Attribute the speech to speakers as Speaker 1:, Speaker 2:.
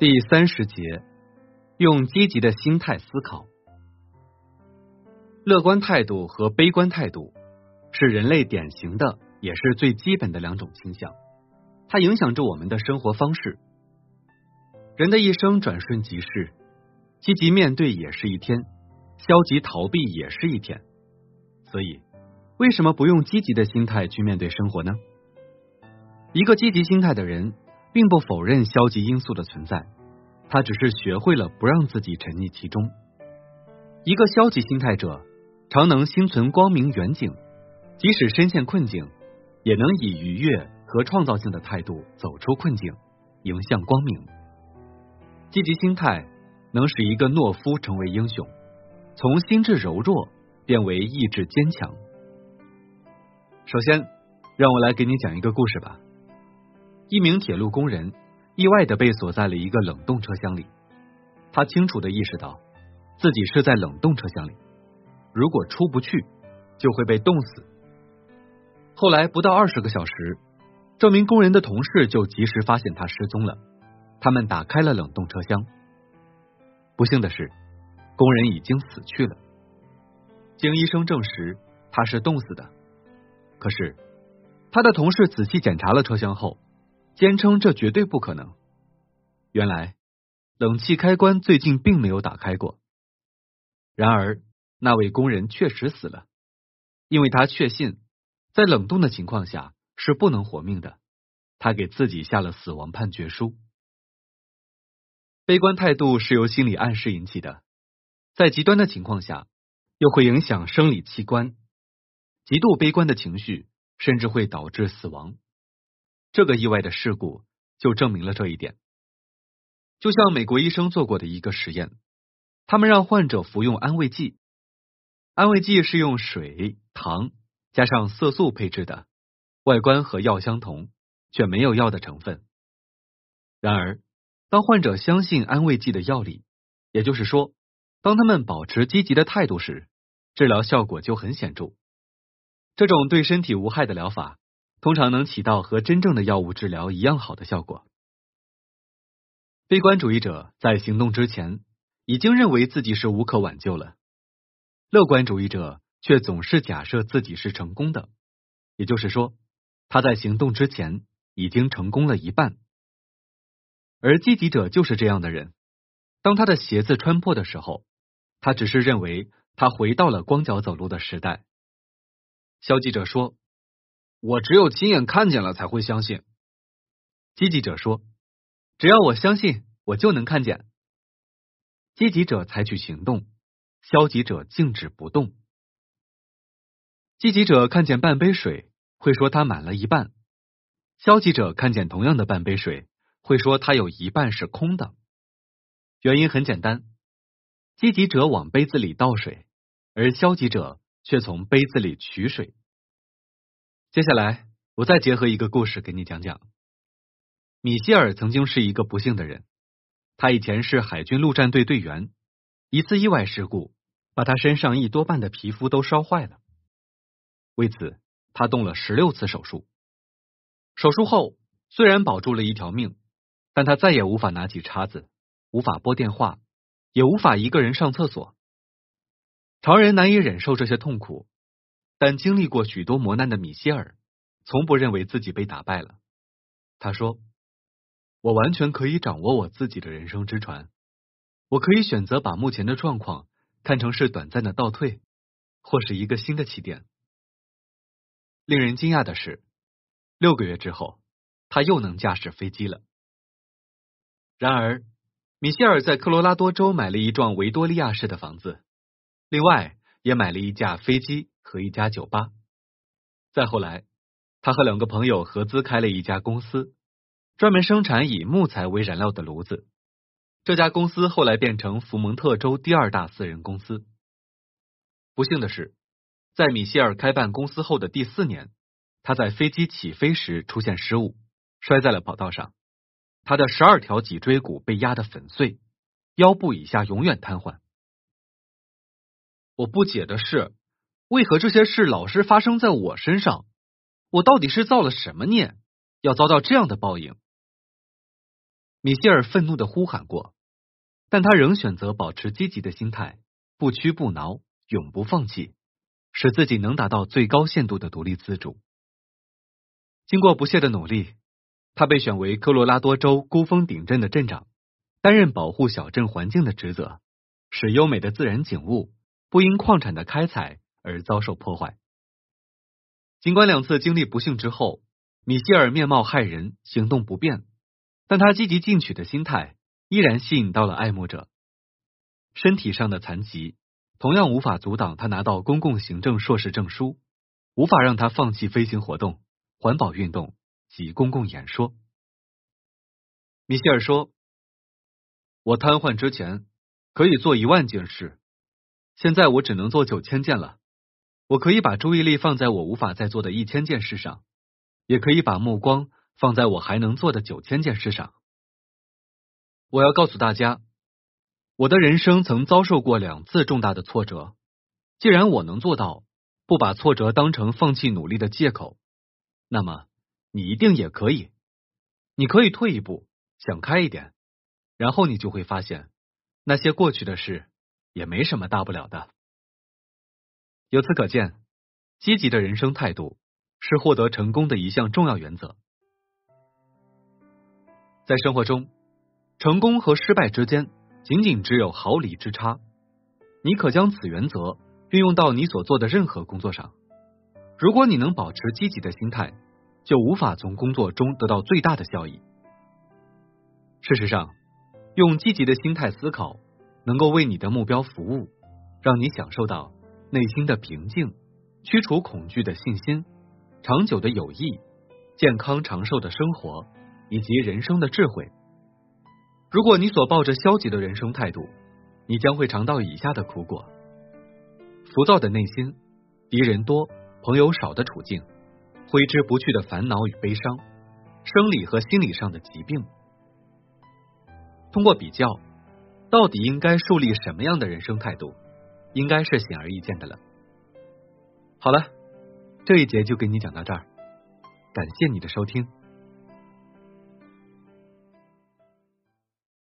Speaker 1: 第三十节，用积极的心态思考。乐观态度和悲观态度是人类典型的，也是最基本的两种倾向。它影响着我们的生活方式。人的一生转瞬即逝，积极面对也是一天，消极逃避也是一天。所以，为什么不用积极的心态去面对生活呢？一个积极心态的人。并不否认消极因素的存在，他只是学会了不让自己沉溺其中。一个消极心态者，常能心存光明远景，即使深陷困境，也能以愉悦和创造性的态度走出困境，迎向光明。积极心态能使一个懦夫成为英雄，从心智柔弱变为意志坚强。首先，让我来给你讲一个故事吧。一名铁路工人意外的被锁在了一个冷冻车厢里，他清楚的意识到自己是在冷冻车厢里，如果出不去就会被冻死。后来不到二十个小时，这名工人的同事就及时发现他失踪了，他们打开了冷冻车厢，不幸的是，工人已经死去了。经医生证实，他是冻死的。可是他的同事仔细检查了车厢后。坚称这绝对不可能。原来冷气开关最近并没有打开过。然而那位工人确实死了，因为他确信在冷冻的情况下是不能活命的。他给自己下了死亡判决书。悲观态度是由心理暗示引起的，在极端的情况下又会影响生理器官。极度悲观的情绪甚至会导致死亡。这个意外的事故就证明了这一点。就像美国医生做过的一个实验，他们让患者服用安慰剂，安慰剂是用水、糖加上色素配制的，外观和药相同，却没有药的成分。然而，当患者相信安慰剂的药理，也就是说，当他们保持积极的态度时，治疗效果就很显著。这种对身体无害的疗法。通常能起到和真正的药物治疗一样好的效果。悲观主义者在行动之前已经认为自己是无可挽救了，乐观主义者却总是假设自己是成功的，也就是说，他在行动之前已经成功了一半。而积极者就是这样的人，当他的鞋子穿破的时候，他只是认为他回到了光脚走路的时代。消极者说。我只有亲眼看见了才会相信。积极者说：“只要我相信，我就能看见。”积极者采取行动，消极者静止不动。积极者看见半杯水，会说它满了一半；消极者看见同样的半杯水，会说它有一半是空的。原因很简单：积极者往杯子里倒水，而消极者却从杯子里取水。接下来，我再结合一个故事给你讲讲。米歇尔曾经是一个不幸的人，他以前是海军陆战队队员，一次意外事故把他身上一多半的皮肤都烧坏了。为此，他动了十六次手术。手术后虽然保住了一条命，但他再也无法拿起叉子，无法拨电话，也无法一个人上厕所。常人难以忍受这些痛苦。但经历过许多磨难的米歇尔，从不认为自己被打败了。他说：“我完全可以掌握我自己的人生之船，我可以选择把目前的状况看成是短暂的倒退，或是一个新的起点。”令人惊讶的是，六个月之后，他又能驾驶飞机了。然而，米歇尔在科罗拉多州买了一幢维多利亚式的房子，另外也买了一架飞机。和一家酒吧。再后来，他和两个朋友合资开了一家公司，专门生产以木材为燃料的炉子。这家公司后来变成福蒙特州第二大私人公司。不幸的是，在米歇尔开办公司后的第四年，他在飞机起飞时出现失误，摔在了跑道上。他的十二条脊椎骨被压得粉碎，腰部以下永远瘫痪。我不解的是。为何这些事老是发生在我身上？我到底是造了什么孽，要遭到这样的报应？米歇尔愤怒的呼喊过，但他仍选择保持积极的心态，不屈不挠，永不放弃，使自己能达到最高限度的独立自主。经过不懈的努力，他被选为科罗拉多州孤峰顶镇的镇长，担任保护小镇环境的职责，使优美的自然景物不因矿产的开采而遭受破坏。尽管两次经历不幸之后，米歇尔面貌骇人，行动不便，但他积极进取的心态依然吸引到了爱慕者。身体上的残疾同样无法阻挡他拿到公共行政硕士证书，无法让他放弃飞行活动。环保运动及公共演说。米歇尔说：“我瘫痪之前可以做一万件事，现在我只能做九千件了。我可以把注意力放在我无法再做的一千件事上，也可以把目光放在我还能做的九千件事上。我要告诉大家，我的人生曾遭受过两次重大的挫折。既然我能做到不把挫折当成放弃努力的借口。”那么，你一定也可以。你可以退一步，想开一点，然后你就会发现，那些过去的事也没什么大不了的。由此可见，积极的人生态度是获得成功的一项重要原则。在生活中，成功和失败之间仅仅只有毫厘之差。你可将此原则运用到你所做的任何工作上。如果你能保持积极的心态，就无法从工作中得到最大的效益。事实上，用积极的心态思考，能够为你的目标服务，让你享受到内心的平静、驱除恐惧的信心、长久的友谊、健康长寿的生活以及人生的智慧。如果你所抱着消极的人生态度，你将会尝到以下的苦果：浮躁的内心，敌人多。朋友少的处境，挥之不去的烦恼与悲伤，生理和心理上的疾病。通过比较，到底应该树立什么样的人生态度，应该是显而易见的了。好了，这一节就给你讲到这儿，感谢你的收听。